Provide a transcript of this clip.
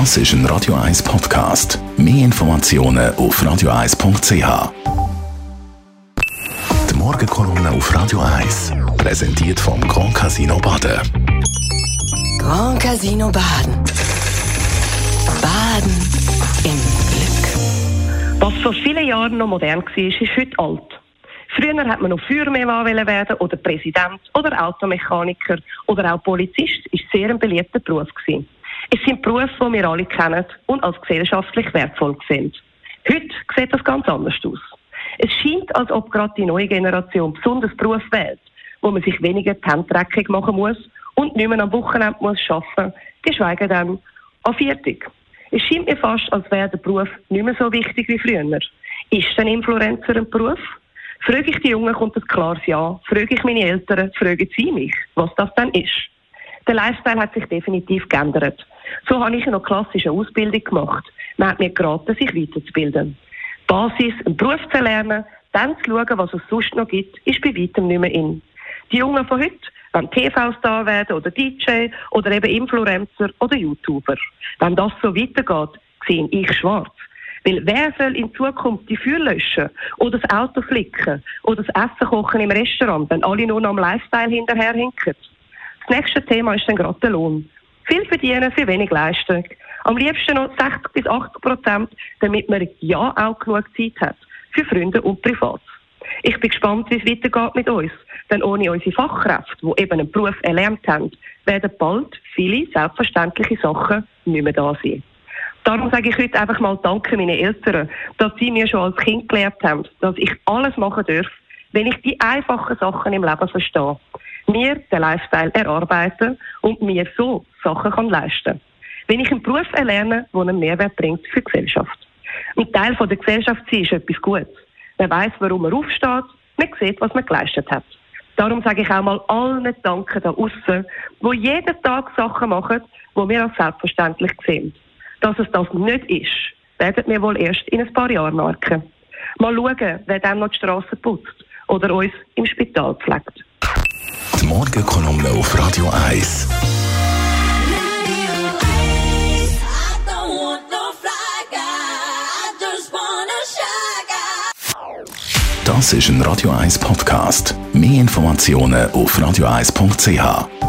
Das ist ein Radio 1 Podcast. Mehr Informationen auf radio1.ch. Die Morgenkolumne auf Radio 1 präsentiert vom Grand Casino Baden. Grand Casino Baden. Baden im Glück. Was vor vielen Jahren noch modern war, ist heute alt. Früher hat man noch Feuerwehrmann werden oder Präsident oder Automechaniker oder auch Polizist. Ist sehr ein beliebter Beruf gewesen. Es sind Berufe, die wir alle kennen und als gesellschaftlich wertvoll sind. Heute sieht das ganz anders aus. Es scheint, als ob gerade die neue Generation besonders Beruf wählt, wo man sich weniger die Hände dreckig machen muss und nicht mehr am Wochenende muss arbeiten, geschweige denn an Viertig. Es scheint mir fast, als wäre der Beruf nicht mehr so wichtig wie früher. Ist ein Influencer ein Beruf? Frage ich die Jungen, kommt ein klares Ja. Frage ich meine Eltern, fragen sie mich, was das dann ist. Der Lifestyle hat sich definitiv geändert. So habe ich eine klassische Ausbildung gemacht. Man hat mir geraten, sich weiterzubilden. Die Basis, einen Beruf zu lernen, dann zu schauen, was es sonst noch gibt, ist bei weitem nicht mehr in. Die Jungen von heute wollen TV-Star werden oder DJ oder eben Influencer oder YouTuber. Wenn das so weitergeht, sehe ich schwarz. Weil wer soll in Zukunft die Feuer löschen oder das Auto flicken oder das Essen kochen im Restaurant, wenn alle nur noch am Lifestyle hinterherhinken? Das nächste Thema ist dann gerade der Lohn. Viel verdienen für wenig Leistung. Am liebsten noch 60 bis 80 Prozent, damit man ja auch genug Zeit hat für Freunde und Privat. Ich bin gespannt, wie es weitergeht mit uns. Denn ohne unsere Fachkräfte, die eben einen Beruf erlernt haben, werden bald viele selbstverständliche Sachen nicht mehr da sein. Darum sage ich heute einfach mal Danke meinen Eltern, dass sie mir schon als Kind gelernt haben, dass ich alles machen darf, wenn ich die einfachen Sachen im Leben verstehe mir den Lifestyle erarbeiten und mir so Sachen kann leisten Wenn ich einen Beruf erlerne, der einen Mehrwert bringt für die Gesellschaft. Ein Teil von der Gesellschaft sein ist etwas Gutes. Man weiß, warum man aufsteht, man sieht, was man geleistet hat. Darum sage ich auch mal allen Danken da außen, wo jeden Tag Sachen machen, wo wir als selbstverständlich sehen. Dass es das nicht ist, werden wir wohl erst in ein paar Jahren merken. Mal schauen, wer dann noch die Straße putzt oder uns im Spital pflegt. Die Morgenkolumne auf Radio 1. Das ist ein Radio 1 Podcast. Mehr Informationen auf radio1.ch.